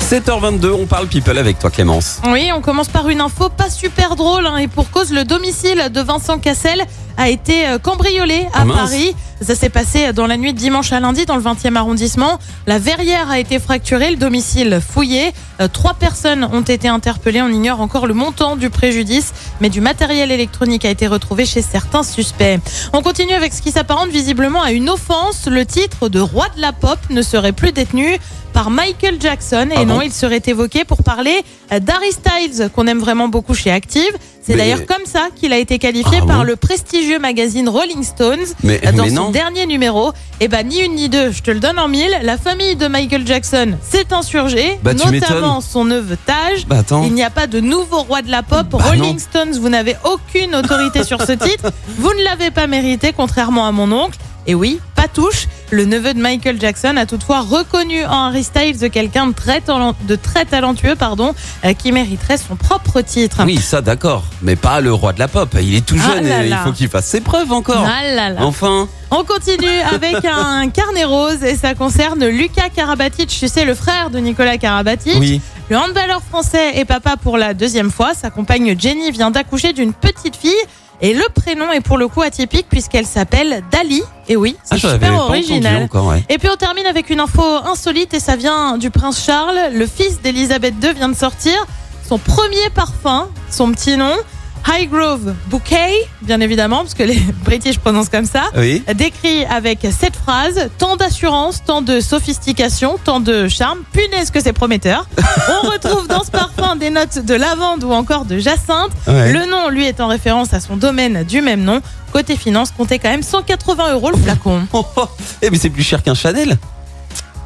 7h22, on parle people avec toi Clémence. Oui, on commence par une info pas super drôle hein, et pour cause, le domicile de Vincent Cassel a été euh, cambriolé à Ah. Paris. Ça s'est passé dans la nuit de dimanche à lundi dans le 20e arrondissement. La verrière a été fracturée, le domicile fouillé. Euh, Trois personnes ont été interpellées. On ignore encore le montant du préjudice, mais du matériel électronique a été retrouvé chez certains suspects. On continue avec ce qui s'apparente visiblement à une offense. Le titre de roi de la pop ne serait plus détenu par Michael Jackson. Et Ah non, bon il serait évoqué pour parler euh, d'Harry Styles, qu'on aime vraiment beaucoup chez Active. C'est Mais- d'ailleurs comme ça qu'il a été qualifié Ah par le prestigieux magazine Rolling Stones. Mais, Euh, Dans mais son non. dernier numéro, et ben ni une ni deux, je te le donne en mille. La famille de Michael Jackson s'est insurgée, Bah, notamment son neveu Taj. Bah. Il n'y a pas de nouveau roi de la pop. Bah Rolling non. Stones, vous n'avez aucune autorité sur ce titre. Vous ne l'avez pas mérité, contrairement à mon oncle. Et oui, pas touche. Le neveu de Michael Jackson a toutefois reconnu en Harry Styles quelqu'un de très, talent- de très talentueux, pardon, euh, qui mériterait son propre titre. Oui, ça d'accord, mais pas le roi de la pop. Il est tout Ah jeune là et il faut qu'il fasse ses preuves encore. Ah là. Enfin, On continue avec un carnet rose et ça concerne Lucas Karabatic, tu sais, le frère de Nicolas Karabatic. oui. Le handballeur français est papa pour la deuxième fois. Sa compagne Jenny vient d'accoucher d'une petite fille. Et le prénom est pour le coup atypique puisqu'elle s'appelle Dali. Et oui, Ah, c'est super original. encore, ouais. Et puis on termine avec une info insolite et ça vient du prince Charles. Le fils d'Elisabeth II vient de sortir son premier parfum, son petit nom, Highgrove Bouquet, bien évidemment, parce que les British prononcent comme ça. Oui. Décrit avec cette phrase tant d'assurance, tant de sophistication, tant de charme. Punaise que c'est prometteur. On retrouve dans ce parfum des notes de lavande ou encore de jacinthe. Ouais. Le nom, lui, est en référence à son domaine du même nom. Côté finance, comptez quand même 180 euros le flacon. Eh mais c'est plus cher qu'un Chanel.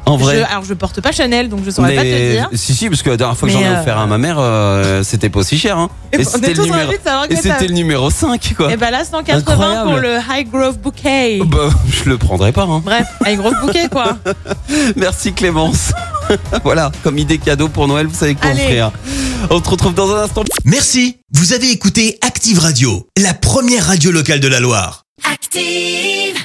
En vrai. Je- alors je porte pas Chanel, donc je saurais pas te dire. Si si parce que la dernière fois que j'en ai euh, offert à ma mère euh, c'était pas aussi cher hein. Et on c'était le numéro ravis de savoir que et t'as- c'était le numéro 5 quoi. Et ben là, 180 Incroyable. pour le High Grove Bouquet. Bah, je le prendrai pas hein. Bref, High Grove Bouquet quoi. Merci Clémence. voilà, comme idée cadeau pour Noël, vous savez quoi offrir. On se retrouve dans un instant. Merci, vous avez écouté Active Radio, la première radio locale de la Loire. Active.